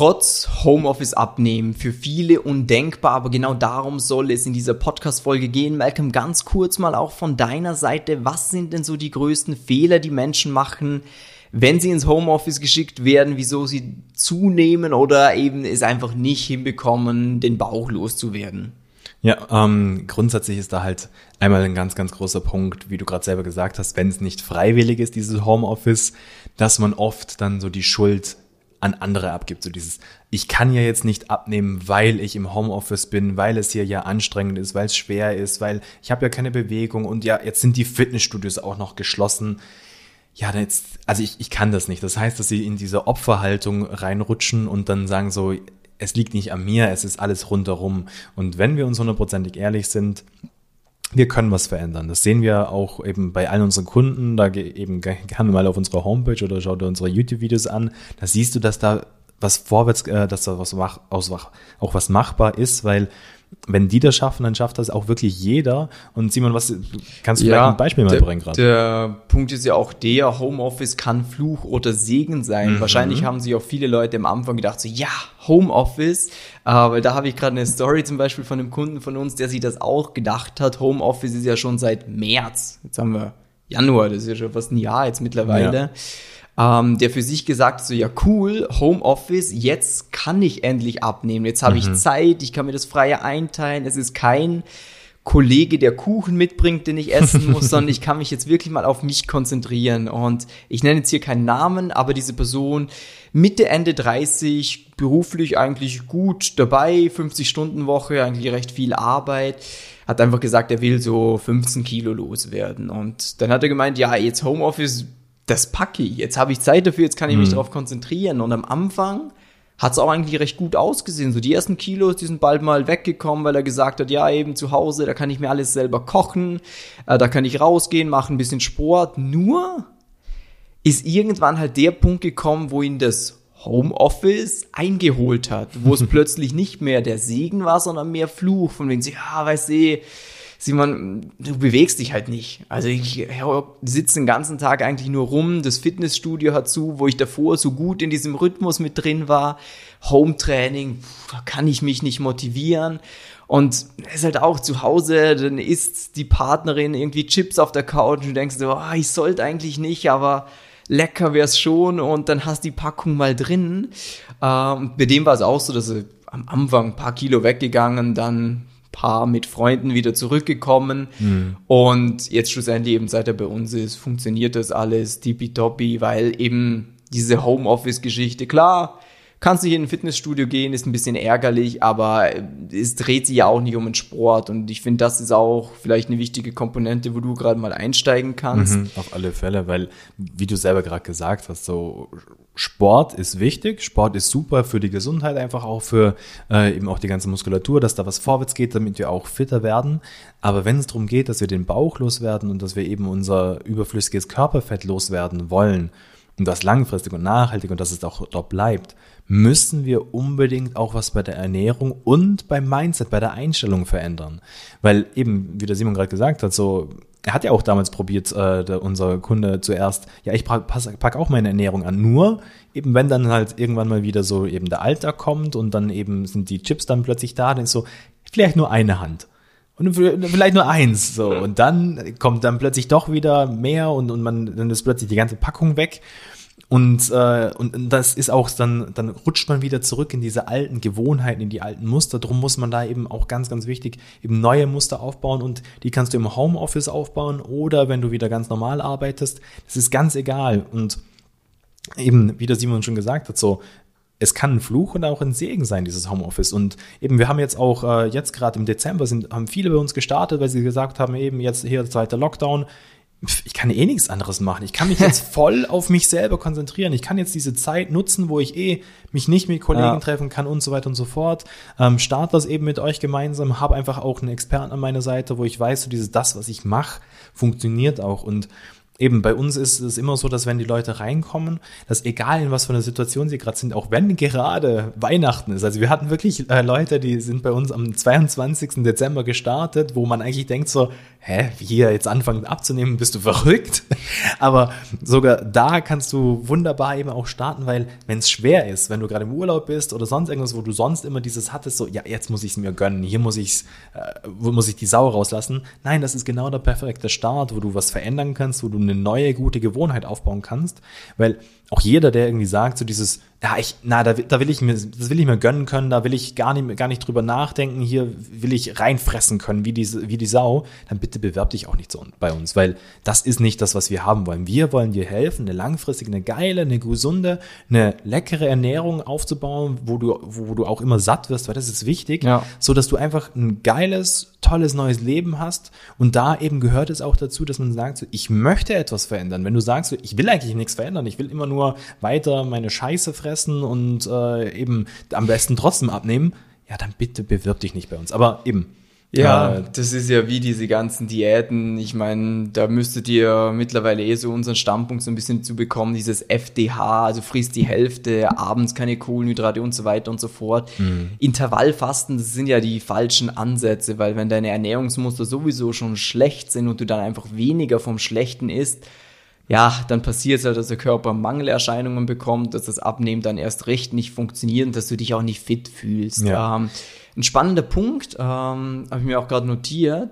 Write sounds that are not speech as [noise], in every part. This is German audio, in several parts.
Trotz Homeoffice abnehmen, für viele undenkbar, aber genau darum soll es in dieser Podcast-Folge gehen. Malcolm, ganz kurz mal auch von deiner Seite, was sind denn so die größten Fehler, die Menschen machen, wenn sie ins Homeoffice geschickt werden, wieso sie zunehmen oder eben es einfach nicht hinbekommen, den Bauch loszuwerden? Ja, ähm, grundsätzlich ist da halt einmal ein ganz, ganz großer Punkt, wie du gerade selber gesagt hast, wenn es nicht freiwillig ist, dieses Homeoffice, dass man oft dann so die Schuld an andere abgibt. So dieses, ich kann ja jetzt nicht abnehmen, weil ich im Homeoffice bin, weil es hier ja anstrengend ist, weil es schwer ist, weil ich habe ja keine Bewegung und ja, jetzt sind die Fitnessstudios auch noch geschlossen. Ja, jetzt, also ich, ich kann das nicht. Das heißt, dass sie in diese Opferhaltung reinrutschen und dann sagen so, es liegt nicht an mir, es ist alles rundherum. Und wenn wir uns hundertprozentig ehrlich sind, wir können was verändern. Das sehen wir auch eben bei allen unseren Kunden. Da eben gerne mal auf unsere Homepage oder schau dir unsere YouTube-Videos an. Da siehst du, dass da was vorwärts, äh, dass da was mach, auch was machbar ist, weil wenn die das schaffen, dann schafft das auch wirklich jeder. Und Simon, was kannst du ja, vielleicht ein Beispiel mal bringen gerade? Der Punkt ist ja auch der, Homeoffice kann Fluch oder Segen sein. Mhm. Wahrscheinlich haben sich auch viele Leute am Anfang gedacht, so ja, Homeoffice. Aber da habe ich gerade eine Story zum Beispiel von einem Kunden von uns, der sich das auch gedacht hat. Homeoffice ist ja schon seit März. Jetzt haben wir Januar, das ist ja schon fast ein Jahr jetzt mittlerweile. Ja ähm, der für sich gesagt so, ja cool, Homeoffice, jetzt kann ich endlich abnehmen, jetzt habe mhm. ich Zeit, ich kann mir das freie einteilen, es ist kein Kollege, der Kuchen mitbringt, den ich essen muss, [laughs] sondern ich kann mich jetzt wirklich mal auf mich konzentrieren. Und ich nenne jetzt hier keinen Namen, aber diese Person Mitte, Ende 30, beruflich eigentlich gut dabei, 50 Stunden Woche, eigentlich recht viel Arbeit, hat einfach gesagt, er will so 15 Kilo loswerden. Und dann hat er gemeint, ja, jetzt Homeoffice das packe ich. Jetzt habe ich Zeit dafür, jetzt kann ich mich mhm. darauf konzentrieren. Und am Anfang hat es auch eigentlich recht gut ausgesehen. So die ersten Kilos, die sind bald mal weggekommen, weil er gesagt hat, ja, eben zu Hause, da kann ich mir alles selber kochen, äh, da kann ich rausgehen, machen ein bisschen Sport. Nur ist irgendwann halt der Punkt gekommen, wo ihn das Homeoffice eingeholt hat, wo es [laughs] plötzlich nicht mehr der Segen war, sondern mehr Fluch, von wegen, ja, weißt du, Simon, du bewegst dich halt nicht. Also ich sitze den ganzen Tag eigentlich nur rum. Das Fitnessstudio hat zu, wo ich davor so gut in diesem Rhythmus mit drin war. Home-Training, da kann ich mich nicht motivieren. Und es ist halt auch zu Hause, dann isst die Partnerin irgendwie Chips auf der Couch und du denkst so, oh, ich sollte eigentlich nicht, aber lecker wär's schon und dann hast die Packung mal drin. Ähm, bei dem war es auch so, dass er am Anfang ein paar Kilo weggegangen, dann Paar mit Freunden wieder zurückgekommen. Mhm. Und jetzt schlussendlich eben, seit er bei uns ist, funktioniert das alles tippitoppi, weil eben diese Homeoffice-Geschichte, klar, kannst nicht in ein Fitnessstudio gehen, ist ein bisschen ärgerlich, aber es dreht sich ja auch nicht um den Sport. Und ich finde, das ist auch vielleicht eine wichtige Komponente, wo du gerade mal einsteigen kannst. Mhm, auf alle Fälle, weil, wie du selber gerade gesagt hast, so Sport ist wichtig, Sport ist super für die Gesundheit, einfach auch für äh, eben auch die ganze Muskulatur, dass da was vorwärts geht, damit wir auch fitter werden. Aber wenn es darum geht, dass wir den Bauch loswerden und dass wir eben unser überflüssiges Körperfett loswerden wollen, und das langfristig und nachhaltig und dass es auch dort bleibt, müssen wir unbedingt auch was bei der Ernährung und beim Mindset, bei der Einstellung verändern. Weil eben, wie der Simon gerade gesagt hat, so, er hat ja auch damals probiert, äh, der, unser Kunde zuerst, ja, ich pack, pack auch meine Ernährung an. Nur, eben wenn dann halt irgendwann mal wieder so eben der Alltag kommt und dann eben sind die Chips dann plötzlich da, dann ist so, vielleicht nur eine Hand und vielleicht nur eins so und dann kommt dann plötzlich doch wieder mehr und, und man dann ist plötzlich die ganze Packung weg und, äh, und das ist auch dann, dann rutscht man wieder zurück in diese alten Gewohnheiten, in die alten Muster. Drum muss man da eben auch ganz, ganz wichtig eben neue Muster aufbauen und die kannst du im Homeoffice aufbauen oder wenn du wieder ganz normal arbeitest. Das ist ganz egal. Und eben, wie der Simon schon gesagt hat, so, es kann ein Fluch und auch ein Segen sein, dieses Homeoffice. Und eben, wir haben jetzt auch, äh, jetzt gerade im Dezember sind, haben viele bei uns gestartet, weil sie gesagt haben, eben jetzt hier zweiter Lockdown ich kann eh nichts anderes machen. Ich kann mich jetzt [laughs] voll auf mich selber konzentrieren. Ich kann jetzt diese Zeit nutzen, wo ich eh mich nicht mit Kollegen ja. treffen kann und so weiter und so fort. Ähm, start das eben mit euch gemeinsam. Habe einfach auch einen Experten an meiner Seite, wo ich weiß, so dieses das, was ich mache, funktioniert auch. Und eben bei uns ist es immer so, dass wenn die Leute reinkommen, dass egal in was für einer Situation sie gerade sind, auch wenn gerade Weihnachten ist. Also wir hatten wirklich äh, Leute, die sind bei uns am 22. Dezember gestartet, wo man eigentlich denkt so, hä, hier jetzt anfangen abzunehmen, bist du verrückt? [laughs] Aber sogar da kannst du wunderbar eben auch starten, weil wenn es schwer ist, wenn du gerade im Urlaub bist oder sonst irgendwas, wo du sonst immer dieses hattest, so, ja, jetzt muss ich es mir gönnen, hier muss ich äh, muss ich die Sau rauslassen. Nein, das ist genau der perfekte Start, wo du was verändern kannst, wo du eine neue gute Gewohnheit aufbauen kannst, weil auch jeder, der irgendwie sagt, so dieses, ja, ich, na, da, da will ich mir, das will ich mir gönnen können, da will ich gar nicht, gar nicht drüber nachdenken, hier will ich reinfressen können, wie die, wie die Sau, dann bitte bewerb dich auch nicht so bei uns, weil das ist nicht das, was wir haben wollen. Wir wollen dir helfen, eine langfristige, eine geile, eine gesunde, eine leckere Ernährung aufzubauen, wo du, wo du auch immer satt wirst, weil das ist wichtig, ja. so dass du einfach ein geiles, tolles neues Leben hast und da eben gehört es auch dazu, dass man sagt, so, ich möchte etwas verändern. Wenn du sagst, so, ich will eigentlich nichts verändern, ich will immer nur nur weiter meine Scheiße fressen und äh, eben am besten trotzdem abnehmen, ja, dann bitte bewirb dich nicht bei uns. Aber eben, ja, äh, das ist ja wie diese ganzen Diäten. Ich meine, da müsstet ihr mittlerweile eh so unseren Standpunkt so ein bisschen zu bekommen, dieses FDH, also frisst die Hälfte, abends keine Kohlenhydrate und so weiter und so fort. Mhm. Intervallfasten, das sind ja die falschen Ansätze, weil wenn deine Ernährungsmuster sowieso schon schlecht sind und du dann einfach weniger vom Schlechten isst, ja, dann passiert es halt, dass der Körper Mangelerscheinungen bekommt, dass das Abnehmen dann erst recht nicht funktioniert und dass du dich auch nicht fit fühlst. Ja. Ähm, ein spannender Punkt, ähm, habe ich mir auch gerade notiert,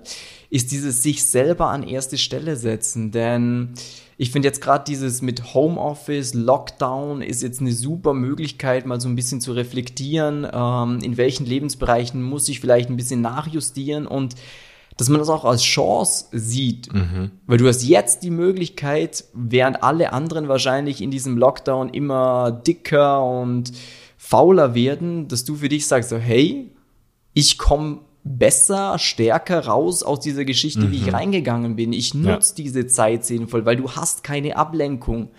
ist dieses sich selber an erste Stelle setzen. Denn ich finde jetzt gerade dieses mit Homeoffice, Lockdown ist jetzt eine super Möglichkeit, mal so ein bisschen zu reflektieren, ähm, in welchen Lebensbereichen muss ich vielleicht ein bisschen nachjustieren und dass man das auch als Chance sieht. Mhm. Weil du hast jetzt die Möglichkeit, während alle anderen wahrscheinlich in diesem Lockdown immer dicker und fauler werden, dass du für dich sagst, so, hey, ich komme besser, stärker raus aus dieser Geschichte, mhm. wie ich mhm. reingegangen bin. Ich nutze ja. diese Zeit sinnvoll, weil du hast keine Ablenkung.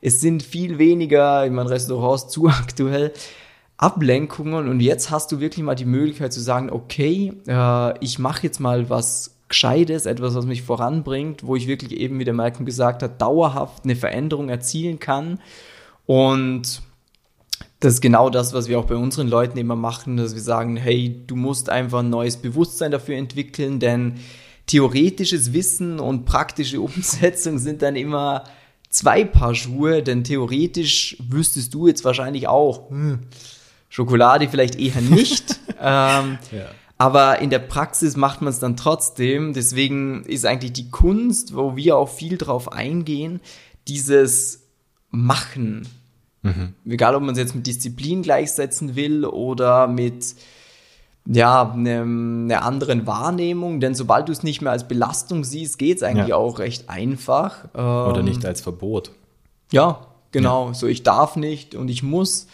Es sind viel weniger, ich meine, Restaurants [laughs] zu aktuell, Ablenkungen und jetzt hast du wirklich mal die Möglichkeit zu sagen, okay, äh, ich mache jetzt mal was Gescheites, etwas, was mich voranbringt, wo ich wirklich eben, wie der Malcolm gesagt hat, dauerhaft eine Veränderung erzielen kann. Und das ist genau das, was wir auch bei unseren Leuten immer machen, dass wir sagen, hey, du musst einfach ein neues Bewusstsein dafür entwickeln, denn theoretisches Wissen und praktische [laughs] Umsetzung sind dann immer zwei Paar Schuhe, denn theoretisch wüsstest du jetzt wahrscheinlich auch, hm, Schokolade vielleicht eher nicht. [laughs] ähm, ja. Aber in der Praxis macht man es dann trotzdem. Deswegen ist eigentlich die Kunst, wo wir auch viel drauf eingehen, dieses Machen. Mhm. Egal, ob man es jetzt mit Disziplin gleichsetzen will oder mit ja, einer ne anderen Wahrnehmung, denn sobald du es nicht mehr als Belastung siehst, geht es eigentlich ja. auch recht einfach. Oder nicht ähm, als Verbot. Ja, genau. Ja. So, ich darf nicht und ich muss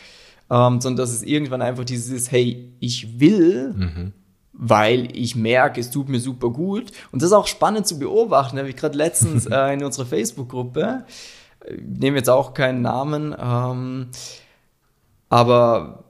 ähm, sondern dass es irgendwann einfach dieses, hey, ich will, mhm. weil ich merke, es tut mir super gut. Und das ist auch spannend zu beobachten, habe ich gerade letztens [laughs] äh, in unserer Facebook-Gruppe, äh, nehme jetzt auch keinen Namen, ähm, aber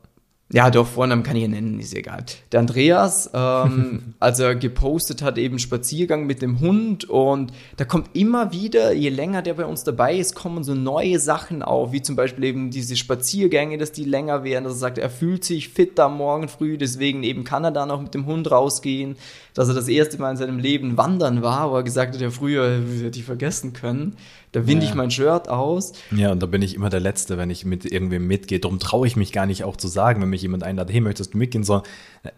ja, doch, Vornamen kann ich ja nennen, ist egal. Der Andreas, ähm, [laughs] als er gepostet hat, eben Spaziergang mit dem Hund und da kommt immer wieder, je länger der bei uns dabei ist, kommen so neue Sachen auf, wie zum Beispiel eben diese Spaziergänge, dass die länger werden, dass er sagt, er fühlt sich fit am Morgen früh, deswegen eben kann er dann auch mit dem Hund rausgehen, dass er das erste Mal in seinem Leben wandern war, wo er gesagt hat, ja früher hätte ich vergessen können. Da winde ja. ich mein Shirt aus. Ja, und da bin ich immer der Letzte, wenn ich mit irgendwem mitgehe. Darum traue ich mich gar nicht auch zu sagen, wenn mich jemand einladet, hey, möchtest du mitgehen? So,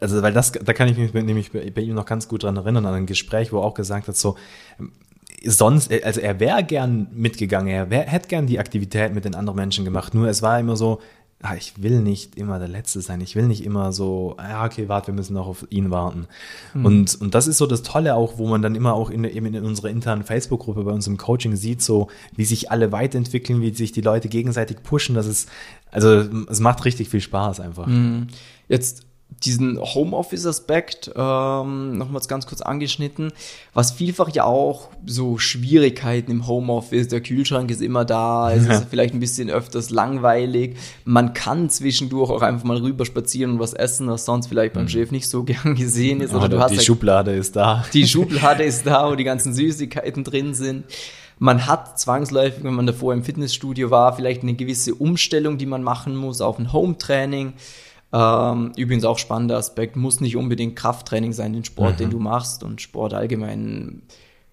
also, weil das, da kann ich mich nämlich bei, bei ihm noch ganz gut dran erinnern, an ein Gespräch, wo er auch gesagt hat, so, sonst, also er wäre gern mitgegangen, er wär, hätte gern die Aktivität mit den anderen Menschen gemacht, nur es war immer so, ah, ich will nicht immer der Letzte sein. Ich will nicht immer so, ja, okay, warte, wir müssen noch auf ihn warten. Mhm. Und, und das ist so das Tolle auch, wo man dann immer auch in, eben in unserer internen Facebook-Gruppe bei uns im Coaching sieht, so wie sich alle weiterentwickeln, wie sich die Leute gegenseitig pushen. Das ist, also es macht richtig viel Spaß einfach. Mhm. Jetzt diesen Homeoffice-Aspekt ähm, nochmals ganz kurz angeschnitten, was vielfach ja auch so Schwierigkeiten im Homeoffice, der Kühlschrank ist immer da, es ist vielleicht ein bisschen öfters langweilig, man kann zwischendurch auch einfach mal rüber spazieren und was essen, was sonst vielleicht beim mhm. Chef nicht so [laughs] gern gesehen ist. Oder, oder du hast die halt, Schublade ist da. Die Schublade ist da, wo die ganzen Süßigkeiten drin sind. Man hat zwangsläufig, wenn man davor im Fitnessstudio war, vielleicht eine gewisse Umstellung, die man machen muss auf ein Home-Training. Ähm, übrigens auch spannender Aspekt, muss nicht unbedingt Krafttraining sein, den Sport, mhm. den du machst und Sport allgemein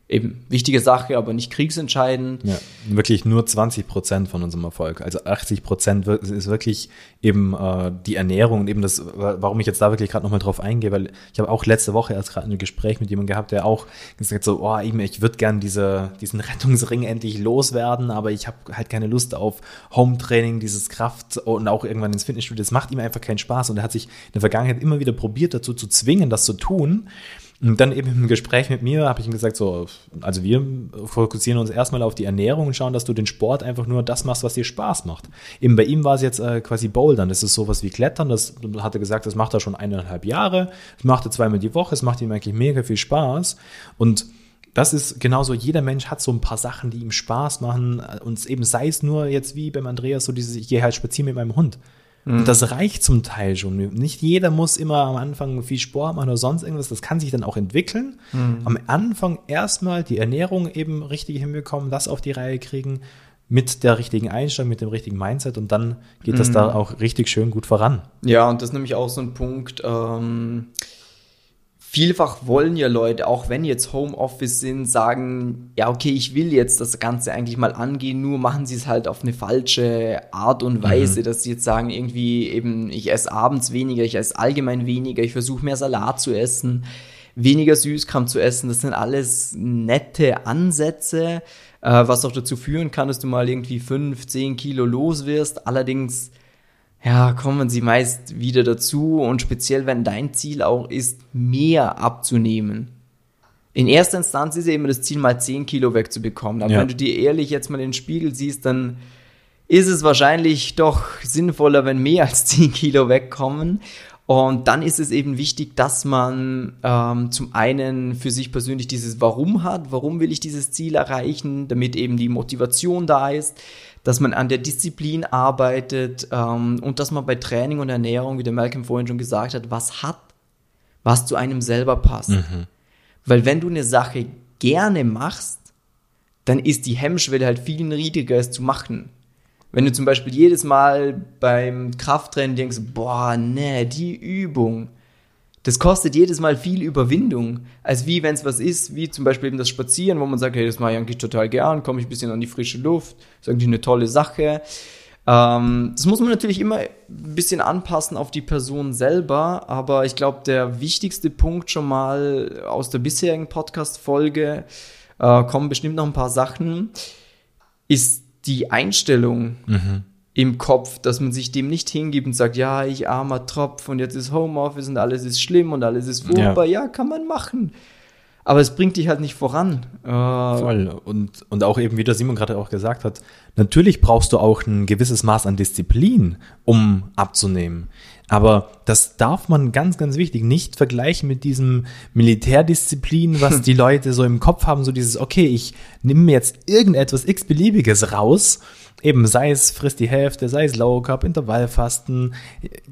eben wichtige Sache, aber nicht kriegsentscheidend. Ja, wirklich nur 20 Prozent von unserem Erfolg. Also 80 Prozent ist wirklich eben äh, die Ernährung und eben das, warum ich jetzt da wirklich gerade nochmal drauf eingehe, weil ich habe auch letzte Woche erst gerade ein Gespräch mit jemandem gehabt, der auch gesagt so, oh, eben, ich würde gern diese, diesen [laughs] Rettungsring endlich loswerden, aber ich habe halt keine Lust auf Home-Training, dieses Kraft und auch irgendwann ins Fitnessstudio. Das macht ihm einfach keinen Spaß und er hat sich in der Vergangenheit immer wieder probiert, dazu zu zwingen, das zu tun. Und dann eben im Gespräch mit mir habe ich ihm gesagt, so, also wir fokussieren uns erstmal auf die Ernährung und schauen, dass du den Sport einfach nur das machst, was dir Spaß macht. Eben bei ihm war es jetzt äh, quasi Bouldern. Das ist sowas wie Klettern. Das hat er gesagt, das macht er schon eineinhalb Jahre. Das macht er zweimal die Woche. Es macht ihm eigentlich mega viel Spaß. Und das ist genauso, jeder Mensch hat so ein paar Sachen, die ihm Spaß machen. Und eben sei es nur jetzt wie beim Andreas, so dieses, ich gehe halt spazieren mit meinem Hund. Und mhm. das reicht zum Teil schon. Nicht jeder muss immer am Anfang viel Sport machen oder sonst irgendwas. Das kann sich dann auch entwickeln. Mhm. Am Anfang erstmal die Ernährung eben richtig hinbekommen, das auf die Reihe kriegen mit der richtigen Einstellung, mit dem richtigen Mindset und dann geht das mhm. da auch richtig schön gut voran. Ja, und das ist nämlich auch so ein Punkt. Ähm vielfach wollen ja Leute, auch wenn jetzt Homeoffice sind, sagen, ja, okay, ich will jetzt das Ganze eigentlich mal angehen, nur machen sie es halt auf eine falsche Art und Weise, mhm. dass sie jetzt sagen, irgendwie eben, ich esse abends weniger, ich esse allgemein weniger, ich versuche mehr Salat zu essen, weniger Süßkram zu essen. Das sind alles nette Ansätze, äh, was auch dazu führen kann, dass du mal irgendwie fünf, zehn Kilo los wirst. Allerdings ja, kommen sie meist wieder dazu und speziell wenn dein Ziel auch ist, mehr abzunehmen. In erster Instanz ist ja immer das Ziel, mal 10 Kilo wegzubekommen. Aber ja. wenn du dir ehrlich jetzt mal in den Spiegel siehst, dann ist es wahrscheinlich doch sinnvoller, wenn mehr als 10 Kilo wegkommen. Und dann ist es eben wichtig, dass man ähm, zum einen für sich persönlich dieses Warum hat, warum will ich dieses Ziel erreichen, damit eben die Motivation da ist, dass man an der Disziplin arbeitet ähm, und dass man bei Training und Ernährung, wie der Malcolm vorhin schon gesagt hat, was hat, was zu einem selber passt. Mhm. Weil wenn du eine Sache gerne machst, dann ist die Hemmschwelle halt viel niedriger, es zu machen. Wenn du zum Beispiel jedes Mal beim Krafttraining denkst, boah, nee, die Übung, das kostet jedes Mal viel Überwindung, als wie wenn es was ist, wie zum Beispiel eben das Spazieren, wo man sagt, hey, das mache ich eigentlich total gern, komme ich ein bisschen an die frische Luft, ist eigentlich eine tolle Sache. Ähm, das muss man natürlich immer ein bisschen anpassen auf die Person selber, aber ich glaube, der wichtigste Punkt schon mal aus der bisherigen Podcast-Folge, äh, kommen bestimmt noch ein paar Sachen, ist die Einstellung. Mhm im Kopf, dass man sich dem nicht hingibt und sagt, ja, ich armer Tropf und jetzt ist Homeoffice und alles ist schlimm und alles ist furchtbar. Ja. ja, kann man machen. Aber es bringt dich halt nicht voran. Äh Voll. Und, und auch eben, wie der Simon gerade auch gesagt hat, natürlich brauchst du auch ein gewisses Maß an Disziplin, um abzunehmen. Aber das darf man ganz, ganz wichtig nicht vergleichen mit diesem Militärdisziplin, was [laughs] die Leute so im Kopf haben, so dieses, okay, ich nehme mir jetzt irgendetwas x-beliebiges raus Eben, sei es frisst die Hälfte, sei es Low Carb, Intervallfasten,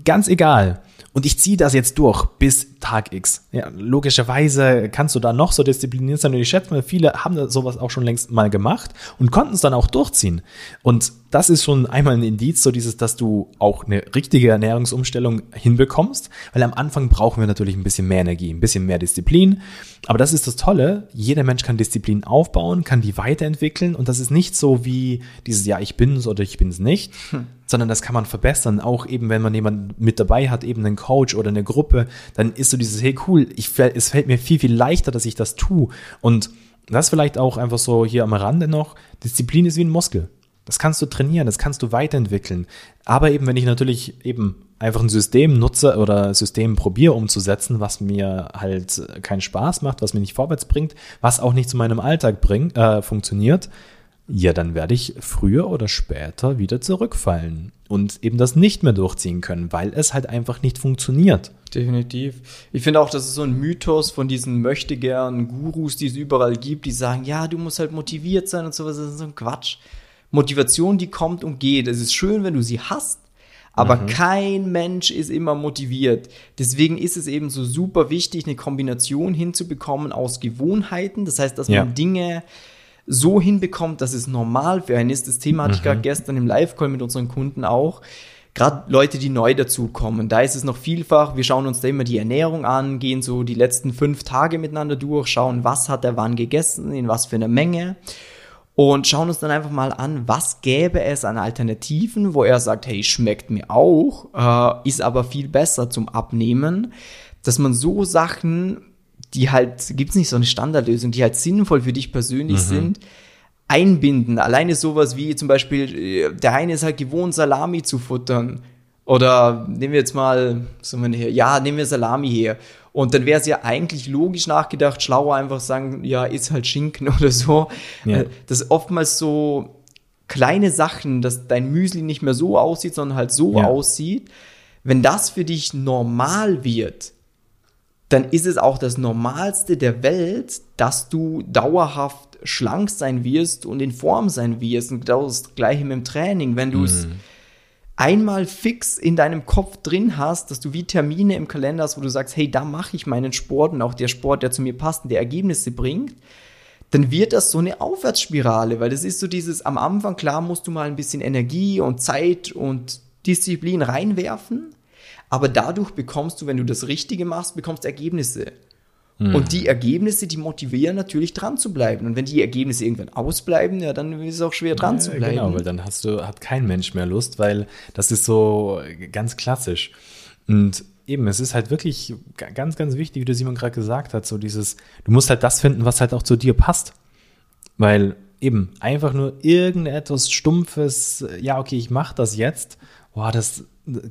ganz egal. Und ich ziehe das jetzt durch bis Tag X. Ja, logischerweise kannst du da noch so diszipliniert sein. Und ich schätze mal, viele haben sowas auch schon längst mal gemacht und konnten es dann auch durchziehen. Und das ist schon einmal ein Indiz, so dieses, dass du auch eine richtige Ernährungsumstellung hinbekommst. Weil am Anfang brauchen wir natürlich ein bisschen mehr Energie, ein bisschen mehr Disziplin. Aber das ist das Tolle. Jeder Mensch kann Disziplin aufbauen, kann die weiterentwickeln. Und das ist nicht so wie dieses, ja, ich bin's oder ich bin's nicht. Hm sondern das kann man verbessern. Auch eben, wenn man jemanden mit dabei hat, eben einen Coach oder eine Gruppe, dann ist so dieses, hey cool, ich, es fällt mir viel, viel leichter, dass ich das tue. Und das vielleicht auch einfach so hier am Rande noch, Disziplin ist wie ein Muskel. Das kannst du trainieren, das kannst du weiterentwickeln. Aber eben, wenn ich natürlich eben einfach ein System nutze oder System probiere umzusetzen, was mir halt keinen Spaß macht, was mir nicht vorwärts bringt, was auch nicht zu meinem Alltag bringt, äh, funktioniert, ja, dann werde ich früher oder später wieder zurückfallen und eben das nicht mehr durchziehen können, weil es halt einfach nicht funktioniert. Definitiv. Ich finde auch, das ist so ein Mythos von diesen möchtegern Gurus, die es überall gibt, die sagen, ja, du musst halt motiviert sein und sowas. Das ist so ein Quatsch. Motivation, die kommt und geht. Es ist schön, wenn du sie hast, aber mhm. kein Mensch ist immer motiviert. Deswegen ist es eben so super wichtig, eine Kombination hinzubekommen aus Gewohnheiten. Das heißt, dass man ja. Dinge so hinbekommt, dass es normal für einen ist. Das Thema hatte ich gerade gestern im Live-Call mit unseren Kunden auch. Gerade Leute, die neu dazukommen, da ist es noch vielfach. Wir schauen uns da immer die Ernährung an, gehen so die letzten fünf Tage miteinander durch, schauen, was hat er wann gegessen, in was für einer Menge und schauen uns dann einfach mal an, was gäbe es an Alternativen, wo er sagt, hey, schmeckt mir auch, äh, ist aber viel besser zum Abnehmen, dass man so Sachen, die halt, gibt's nicht so eine Standardlösung, die halt sinnvoll für dich persönlich Mhm. sind, einbinden. Alleine sowas wie zum Beispiel, äh, der eine ist halt gewohnt, Salami zu futtern. Oder nehmen wir jetzt mal, was haben wir hier? Ja, nehmen wir Salami her. Und dann wäre es ja eigentlich logisch nachgedacht, schlauer einfach sagen, ja, ist halt Schinken [laughs] oder so. Ja. Äh, Das ist oftmals so kleine Sachen, dass dein Müsli nicht mehr so aussieht, sondern halt so Ja. aussieht. Wenn das für dich normal wird, dann ist es auch das Normalste der Welt, dass du dauerhaft schlank sein wirst und in Form sein wirst. Und genau das Gleiche mit dem Training. Wenn du es einmal fix in deinem Kopf drin hast, dass du wie Termine im Kalender hast, wo du sagst, hey, da mache ich meinen Sport und auch der Sport, der zu mir passt und der Ergebnisse bringt, dann wird das so eine Aufwärtsspirale, weil das ist so dieses, am Anfang, klar, musst du mal ein bisschen Energie und Zeit und Disziplin reinwerfen, aber dadurch bekommst du, wenn du das Richtige machst, bekommst du Ergebnisse. Und die Ergebnisse, die motivieren natürlich dran zu bleiben. Und wenn die Ergebnisse irgendwann ausbleiben, ja, dann ist es auch schwer dran zu Ja, bleiben. Genau, weil dann hast du, hat kein Mensch mehr Lust, weil das ist so ganz klassisch. Und eben, es ist halt wirklich ga- ganz, ganz wichtig, wie der Simon gerade gesagt hat, so dieses, du musst halt das finden, was halt auch zu dir passt. Weil eben einfach nur irgendetwas Stumpfes, ja, okay, ich mache das jetzt, boah, das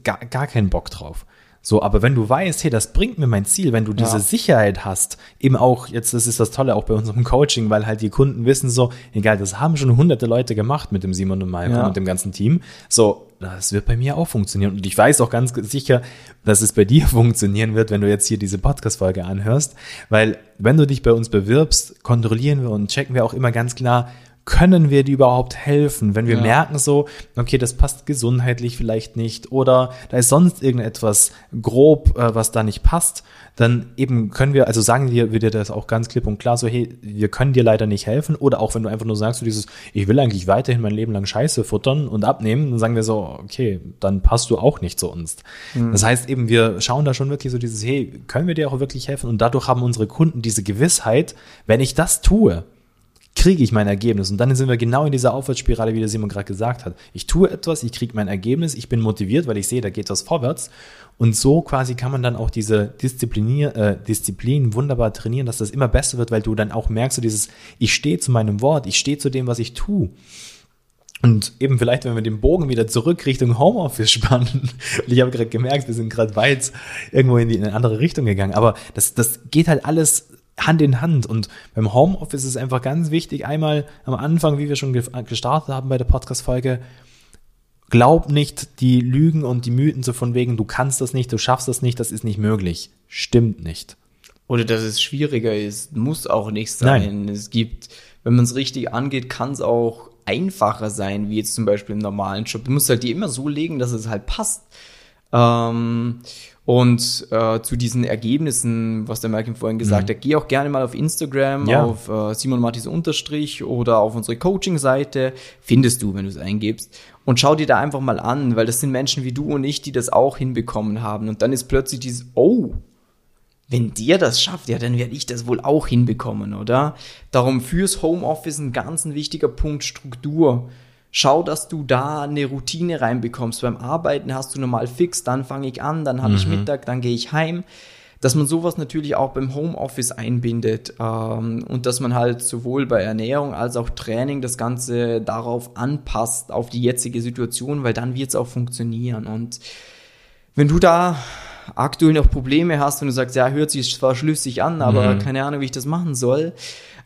gar, gar keinen Bock drauf. So, aber wenn du weißt, hey, das bringt mir mein Ziel, wenn du diese Ja. Sicherheit hast, eben auch, jetzt, das ist das Tolle auch bei unserem Coaching, weil halt die Kunden wissen so, egal, das haben schon hunderte Leute gemacht mit dem Simon und Malcolm Ja. und dem ganzen Team. So, das wird bei mir auch funktionieren. Und ich weiß auch ganz sicher, dass es bei dir [laughs] funktionieren wird, wenn du jetzt hier diese Podcast-Folge anhörst, weil wenn du dich bei uns bewirbst, kontrollieren wir und checken wir auch immer ganz klar, können wir dir überhaupt helfen, wenn wir Ja. merken so, okay, das passt gesundheitlich vielleicht nicht oder da ist sonst irgendetwas grob, äh, was da nicht passt, dann eben können wir, also sagen wir, wir dir das auch ganz klipp und klar so, hey, wir können dir leider nicht helfen oder auch wenn du einfach nur sagst, so dieses, ich will eigentlich weiterhin mein Leben lang Scheiße futtern und abnehmen, dann sagen wir so, okay, dann passt du auch nicht zu uns. Das heißt eben, wir schauen da schon wirklich so dieses, hey, können wir dir auch wirklich helfen und dadurch haben unsere Kunden diese Gewissheit, wenn ich das tue, kriege ich mein Ergebnis. Und dann sind wir genau in dieser Aufwärtsspirale, wie der Simon gerade gesagt hat. Ich tue etwas, ich kriege mein Ergebnis, ich bin motiviert, weil ich sehe, da geht was vorwärts. Und so quasi kann man dann auch diese Disziplinier, äh, Disziplin wunderbar trainieren, dass das immer besser wird, weil du dann auch merkst, so dieses, ich stehe zu meinem Wort, ich stehe zu dem, was ich tue. Und eben vielleicht, wenn wir den Bogen wieder zurück Richtung Homeoffice spannen. [laughs] Und ich habe gerade gemerkt, wir sind gerade weit irgendwo in, die, in eine andere Richtung gegangen. Aber das, das geht halt alles Hand in Hand. Und beim Homeoffice ist es einfach ganz wichtig, einmal am Anfang, wie wir schon ge- gestartet haben bei der Podcast-Folge, glaub nicht die Lügen und die Mythen so von wegen, du kannst das nicht, du schaffst das nicht, das ist nicht möglich. Stimmt nicht. Oder dass es schwieriger ist, muss auch nicht sein. Es gibt, wenn man es richtig angeht, kann es auch einfacher sein, wie jetzt zum Beispiel im normalen Job. Du musst halt die immer so legen, dass es halt passt. Ähm, und äh, zu diesen Ergebnissen, was der Malcolm vorhin gesagt hat, geh auch gerne mal auf Instagram, Ja. auf äh, Simon Mattis Unterstrich oder auf unsere Coaching-Seite, findest du, wenn du es eingibst. Und schau dir da einfach mal an, weil das sind Menschen wie du und ich, die das auch hinbekommen haben. Und dann ist plötzlich dieses, oh, wenn der das schafft, ja, dann werde ich das wohl auch hinbekommen, oder? Darum fürs Homeoffice ein ganz ein wichtiger Punkt Struktur. Schau, dass du da eine Routine reinbekommst. Beim Arbeiten hast du normal fix, dann fange ich an, dann habe ich Mittag, dann gehe ich heim. Dass man sowas natürlich auch beim Homeoffice einbindet ähm, und dass man halt sowohl bei Ernährung als auch Training das Ganze darauf anpasst, auf die jetzige Situation, weil dann wird es auch funktionieren. Und wenn du da aktuell noch Probleme hast und du sagst, ja, hört sich zwar schlüssig an, aber keine Ahnung, wie ich das machen soll,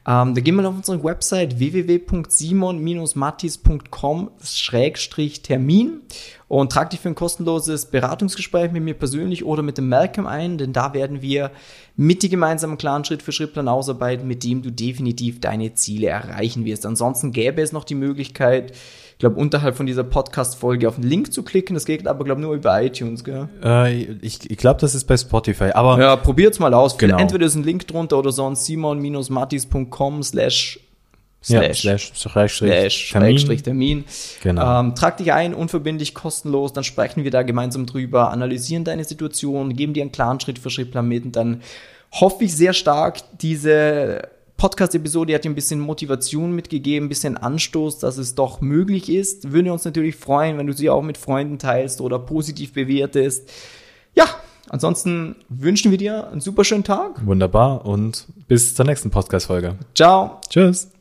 ähm, da geh mal auf unsere Website www.simon-mattis.com Schrägstrich Termin und trag dich für ein kostenloses Beratungsgespräch mit mir persönlich oder mit dem Malcolm ein, denn da werden wir mit dir gemeinsam einen klaren Schritt-für-Schritt-Plan ausarbeiten, mit dem du definitiv deine Ziele erreichen wirst. Ansonsten gäbe es noch die Möglichkeit, ich glaube, unterhalb von dieser Podcast-Folge auf den Link zu klicken. Das geht aber, glaube ich, nur über iTunes, gell? Äh, ich ich glaube, das ist bei Spotify, aber Ja, probiert's mal aus. Genau. Entweder ist ein Link drunter oder sonst simon-mattis.com slash Slash, ja, slash, slash, slash Termin. Termin. Genau. Ähm, trag dich ein, unverbindlich, kostenlos, dann sprechen wir da gemeinsam drüber, analysieren deine Situation, geben dir einen klaren Schritt-für-Schritt-Plan mit und dann hoffe ich sehr stark, diese Podcast-Episode hat dir ein bisschen Motivation mitgegeben, ein bisschen Anstoß, dass es doch möglich ist. Würden wir uns natürlich freuen, wenn du sie auch mit Freunden teilst oder positiv bewertest. Ja, ansonsten wünschen wir dir einen super schönen Tag. Wunderbar und bis zur nächsten Podcast-Folge. Ciao. Tschüss.